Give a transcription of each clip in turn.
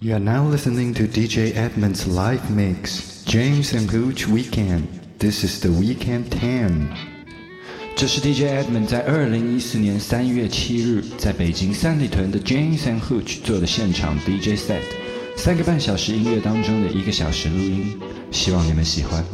You are now listening to DJ Edmund's live mix, James and Hooch Weekend. This is the Weekend 10. 这是 DJ Edmund 在二零一四年三月七日在北京三里屯的 James and Hooch 做的现场 DJ set，三个半小时音乐当中的一个小时录音，希望你们喜欢。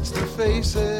it's the faces.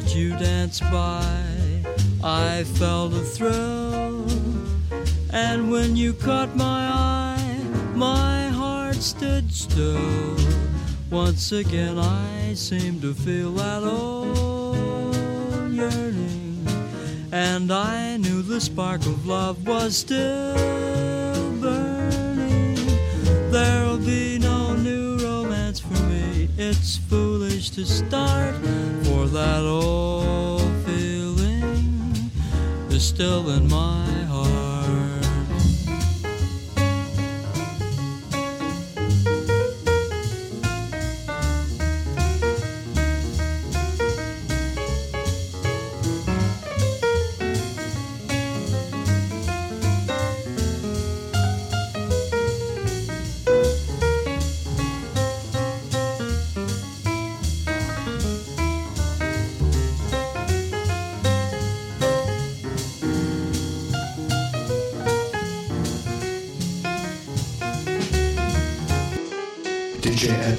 that you danced by, I felt a thrill. And when you caught my eye, my heart stood still. Once again, I seemed to feel that old yearning, and I knew the spark of love was still burning. There'll be no new romance for me, it's foolish to start. still in my.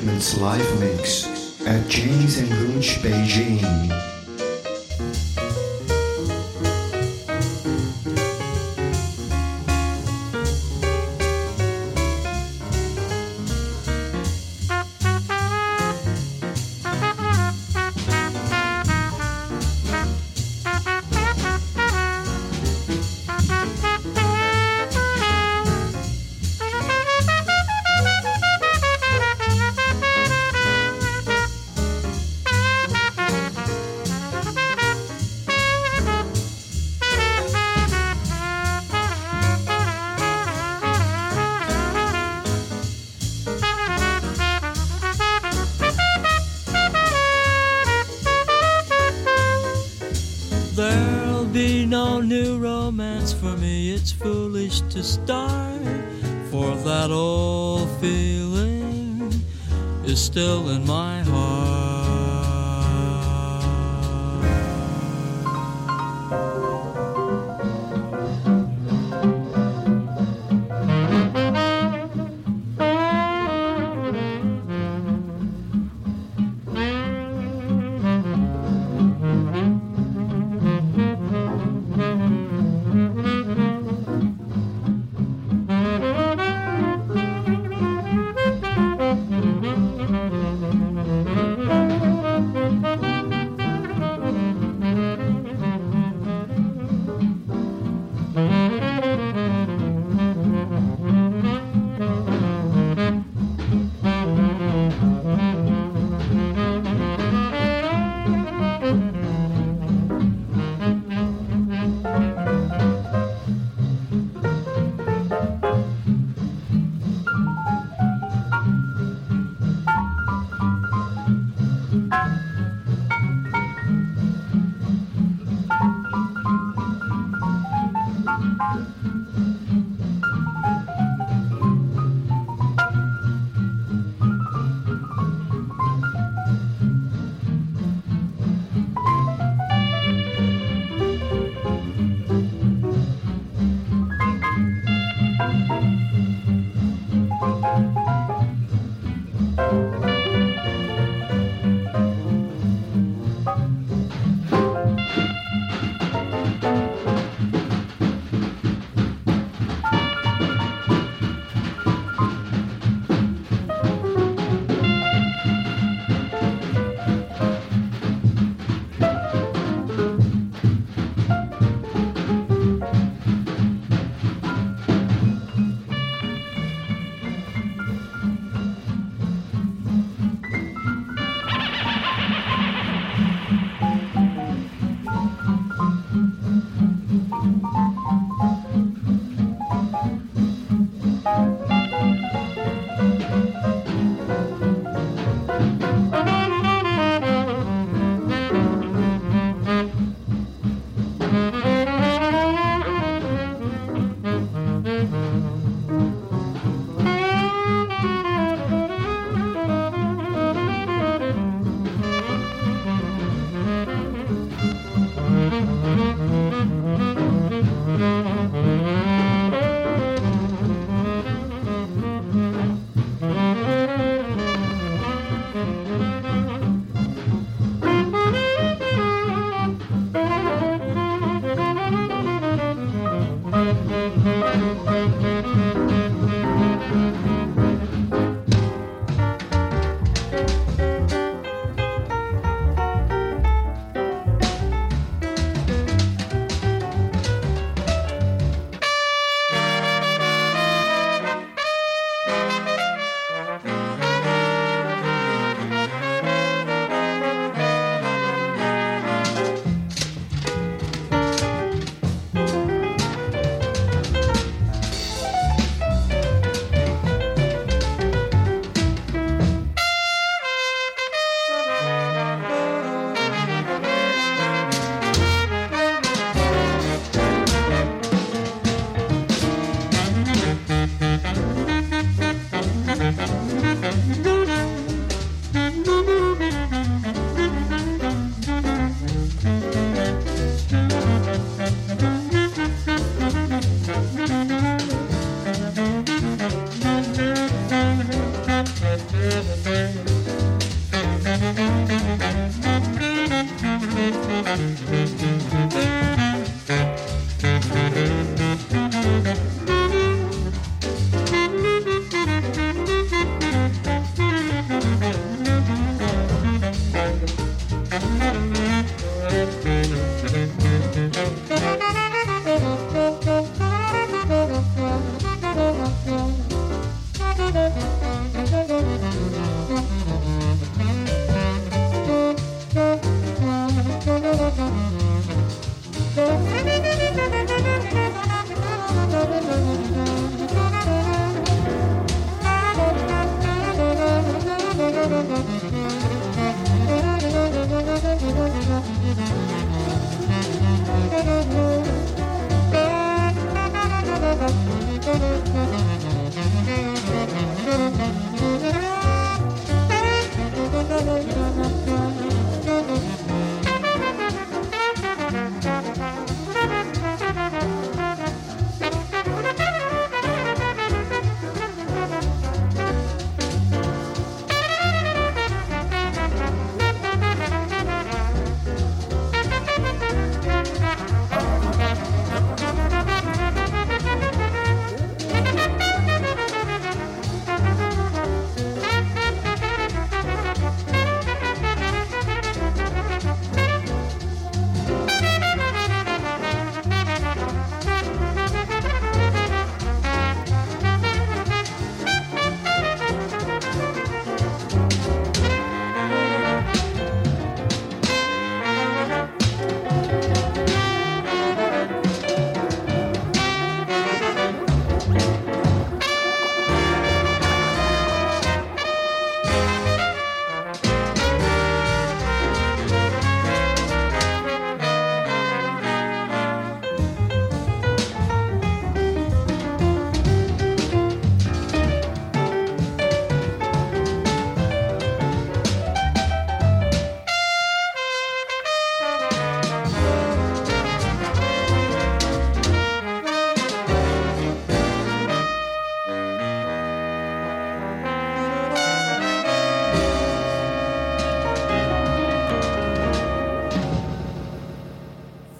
statements life mix at Janes and Hooch Beijing.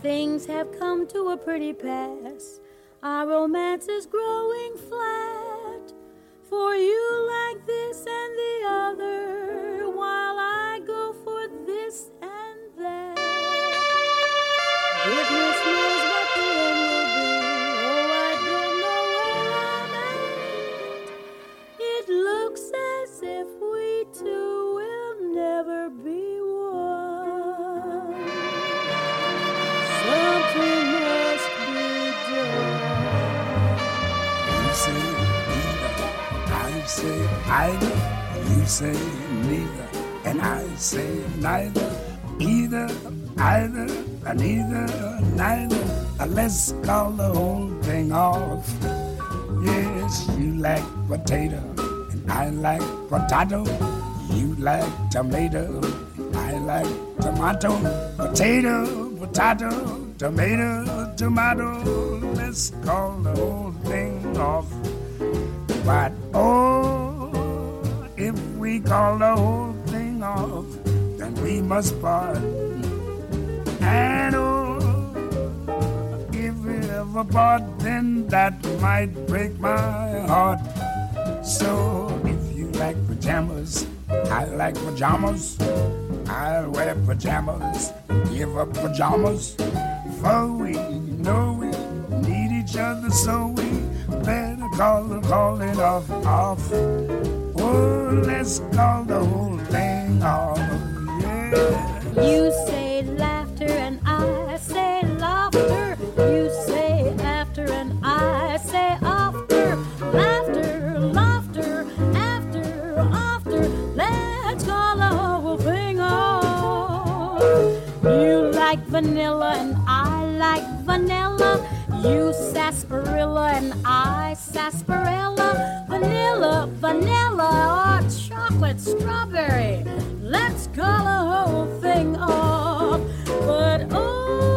Things have come to a pretty pass. Our romance is growing flat. For you like this and the other, say either. You say neither, and I say neither. Either, either, and either, neither. Uh, Let's call the whole thing off. Yes, you like potato, and I like potato. You like tomato, I like tomato. Potato, potato, tomato, tomato. Let's call the whole thing off. But oh, we call the whole thing off, then we must part. And oh, if we ever part, then that might break my heart. So if you like pajamas, I like pajamas. I'll wear pajamas, give up pajamas. For we know we need each other, so we better call call it off, off. Oh, let's call the whole thing off. Yeah. You say laughter and I say laughter. You say after and I say after. Laughter, laughter, after, after. Let's call the whole thing off. You like vanilla and I like vanilla. You sarsaparilla and I sarsaparilla. Vanilla, vanilla, or chocolate strawberry. Let's call the whole thing off. But oh,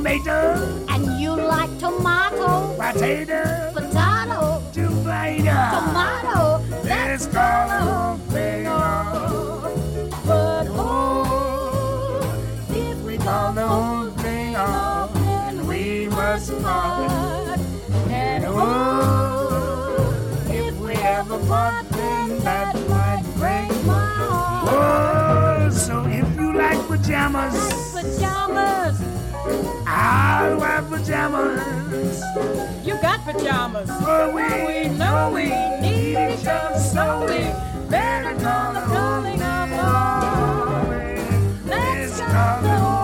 tomato. And you like tomato. Potato. Potato. Tomato. Tomato. That's called a thing. But oh, if we call the whole thing off, then we must part. And oh, if we ever part, then that might break my heart. Oh, so if you like pajamas. Like Pajamas. I'll wear pajamas. You got pajamas. But we, we know we need each other so we better call the calling of all. Let's go.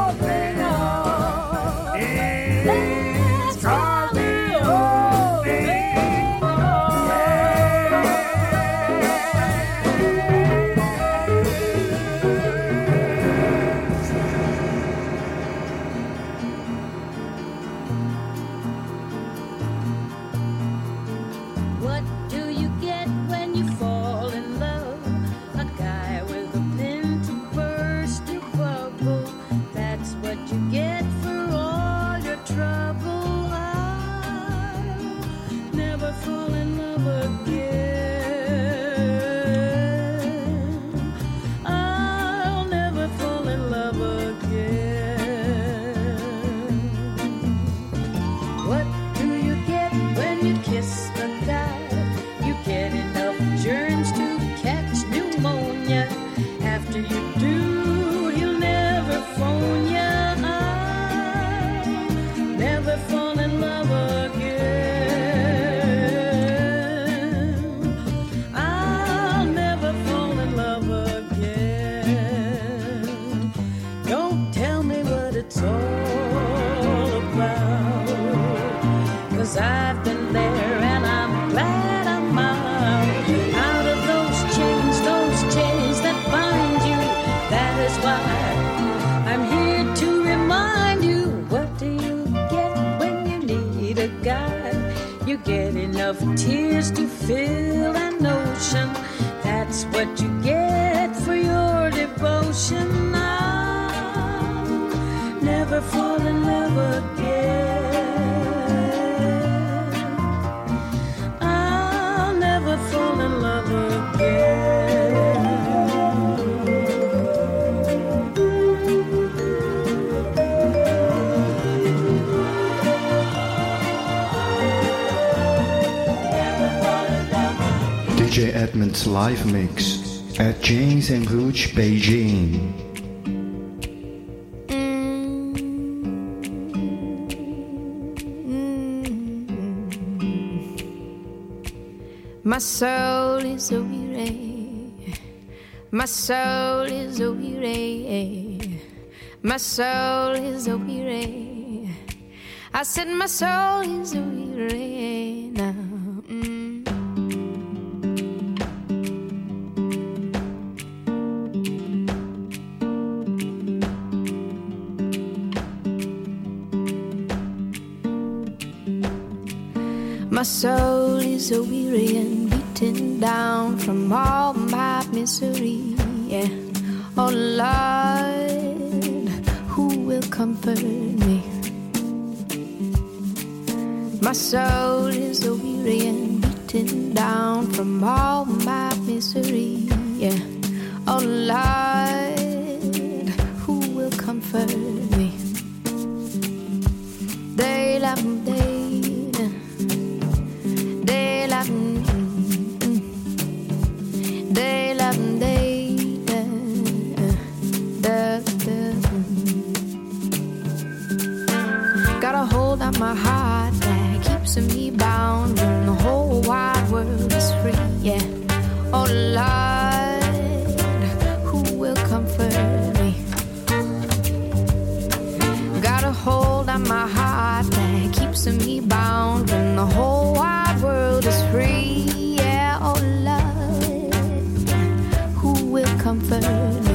Live mix at Janes and Hooch Beijing. My soul is a weary. My soul is a weary. My soul is a weary. I said my soul is a weary. so weary and beaten down from all my misery. Yeah. Oh Lord, who will comfort me? My soul comfort.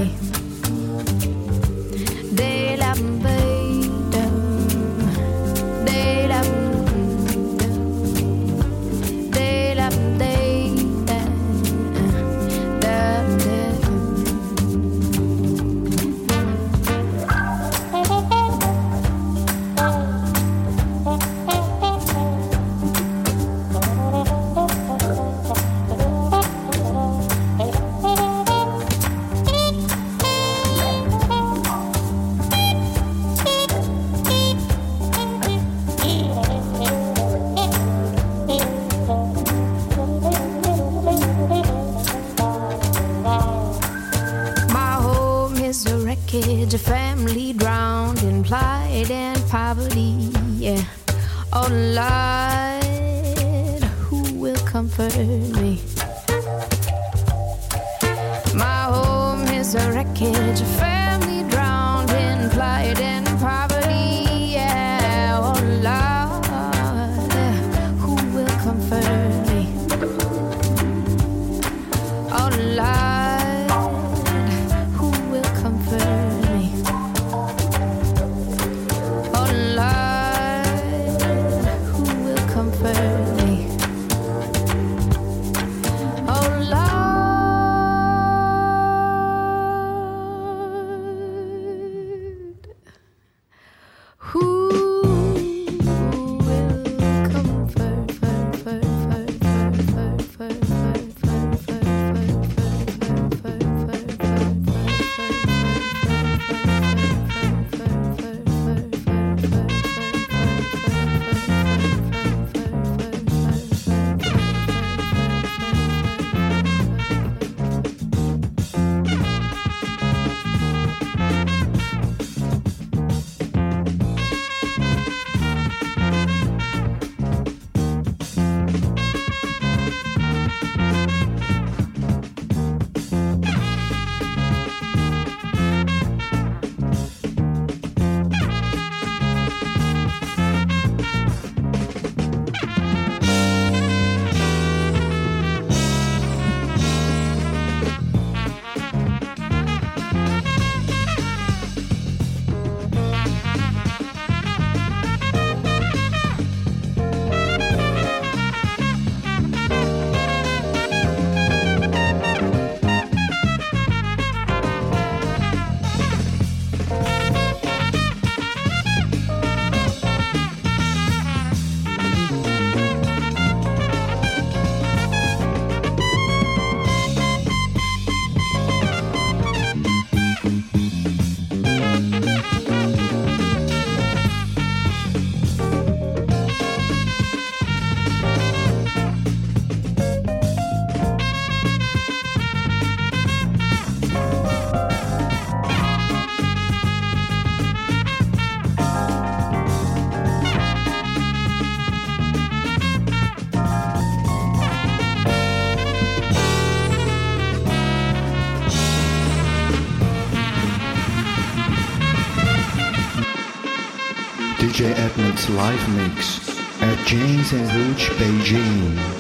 Live mix at Janes and Hooch Beijing.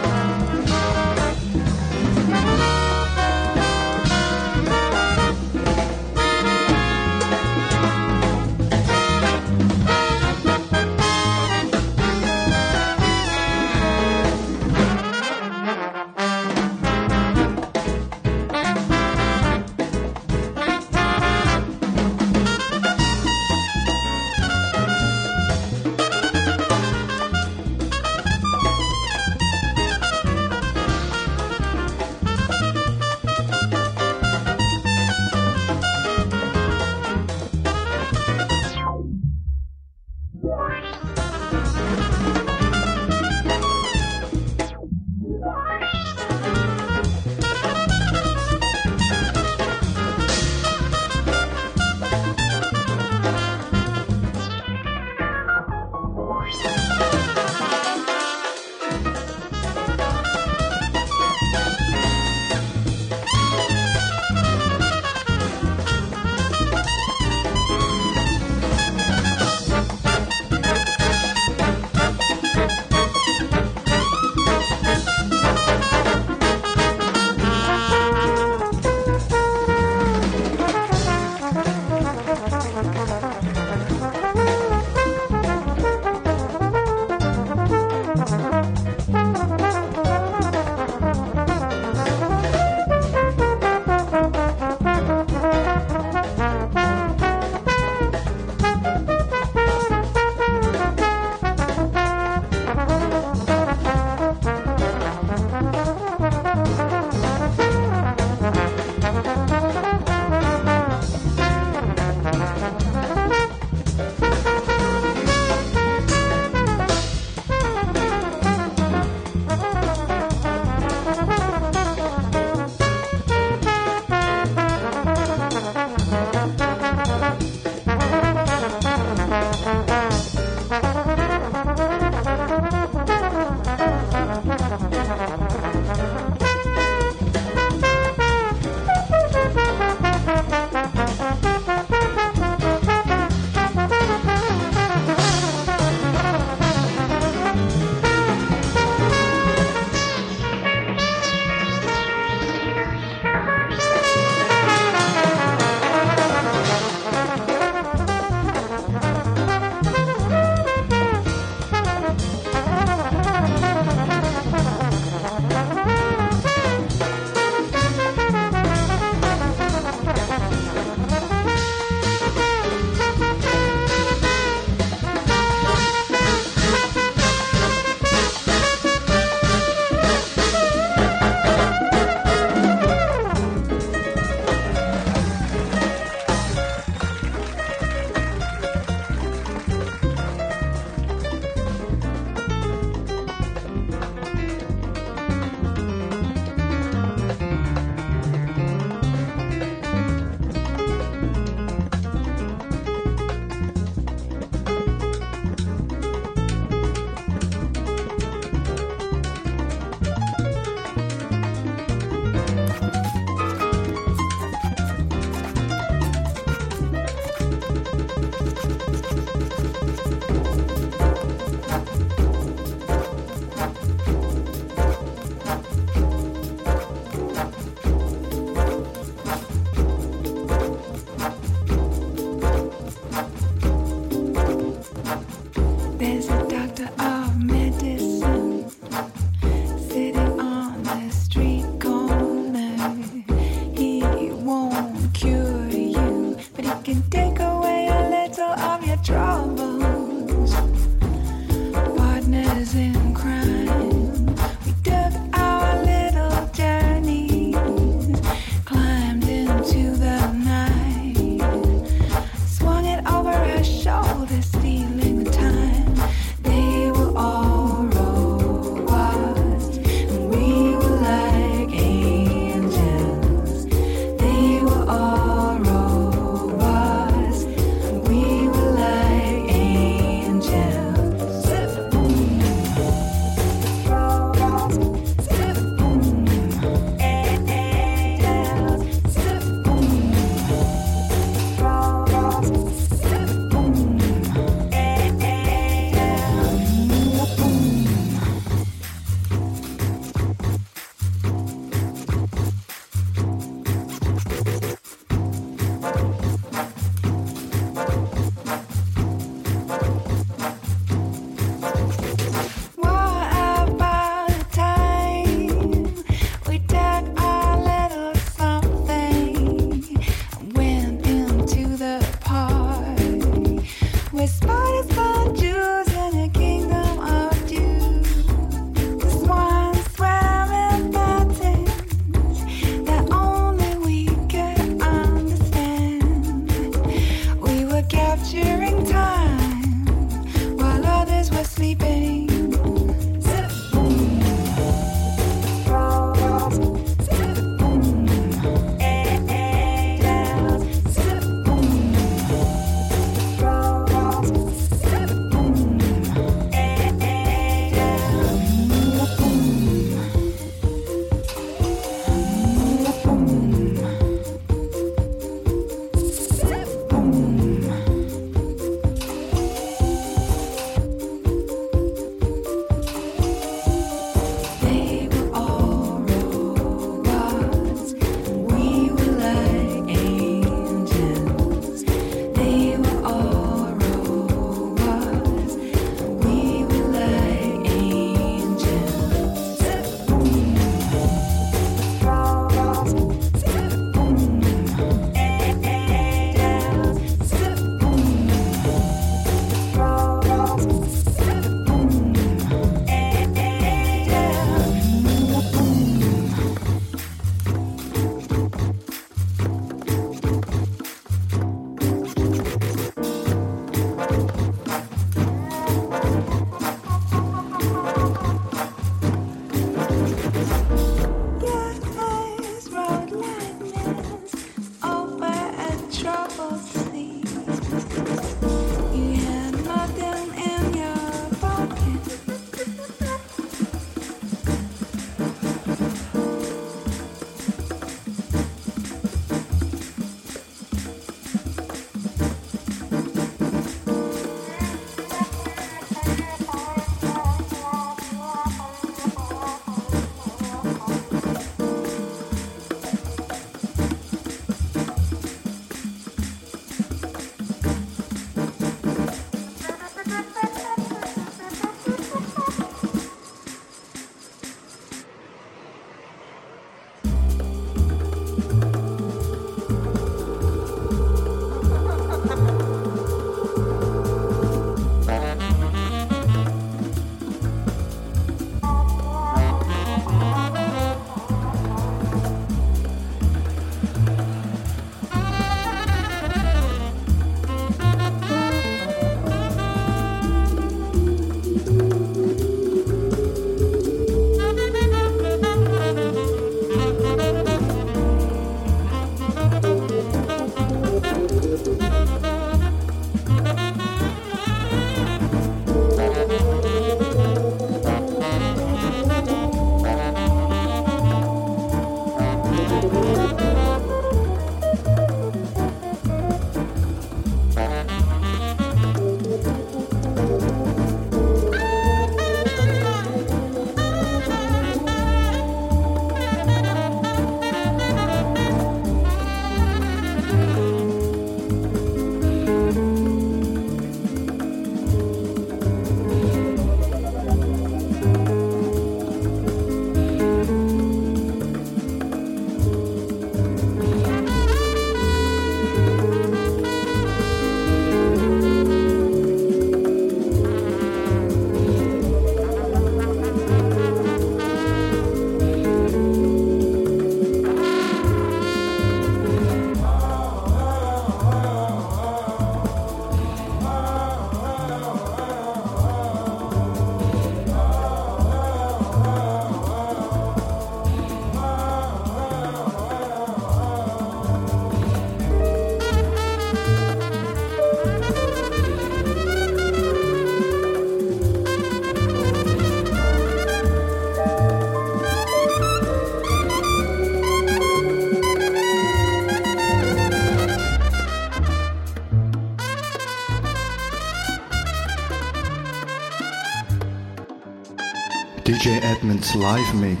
DJ Edmund's live mix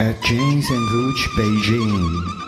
at Janes and Hooch Beijing.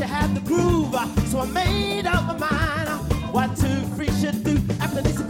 you had the groove, so I made up my mind what two, three should do after this.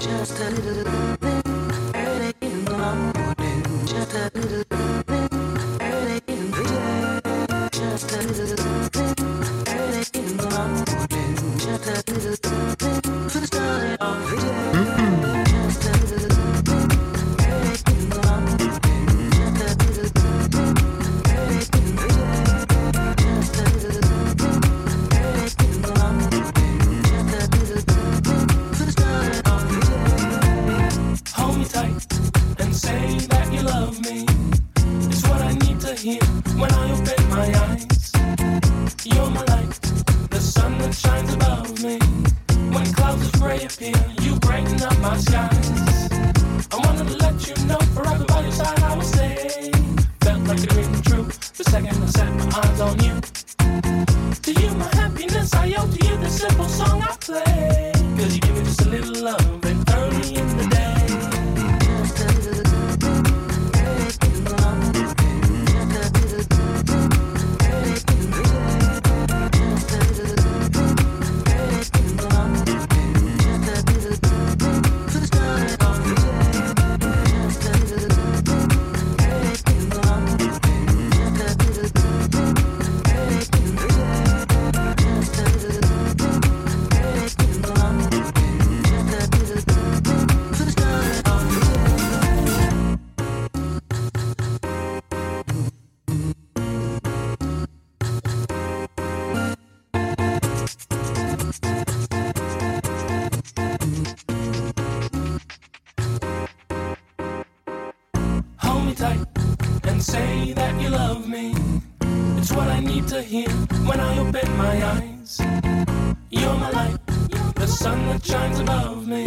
just a little bit early in the morning, just a little. You're my light, the sun that shines above me.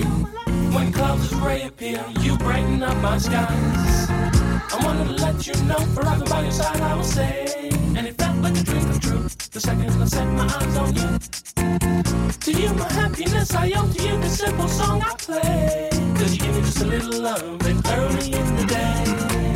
When clouds reappear, you brighten up my skies. I wanna let you know, forever by your side I will stay. And it felt like a dream come true the second I set my eyes on you. To you, my happiness I owe to you, the simple song I play. Cause you give me just a little love, and early in the day.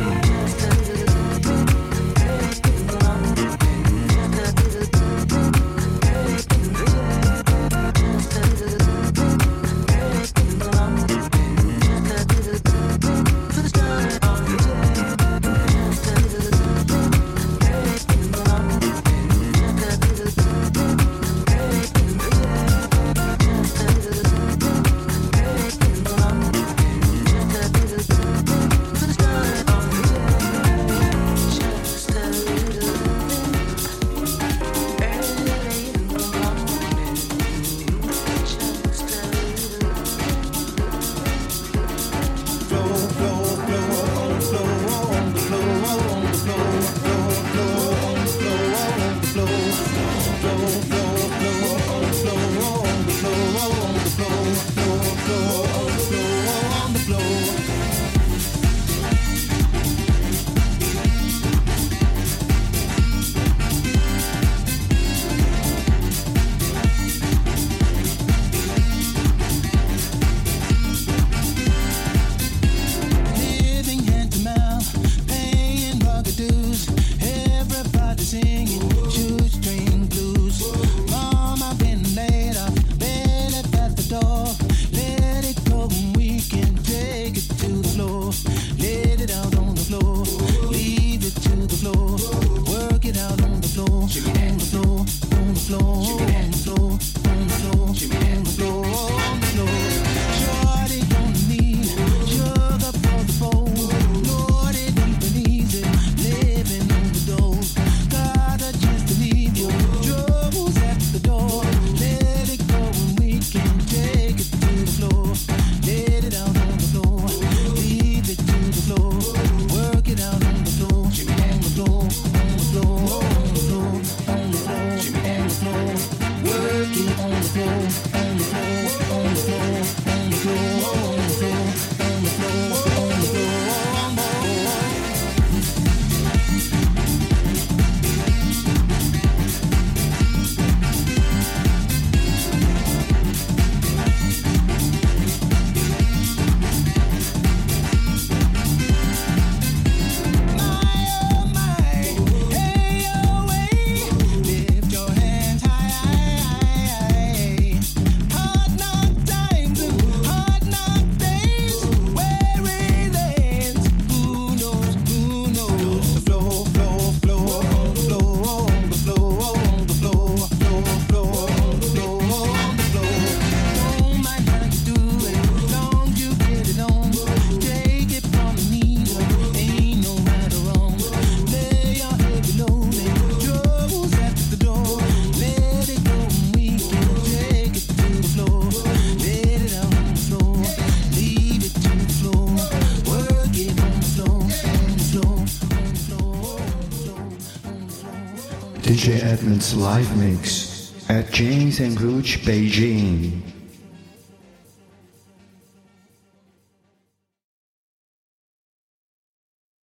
Live mix at Janes and Hooch Beijing.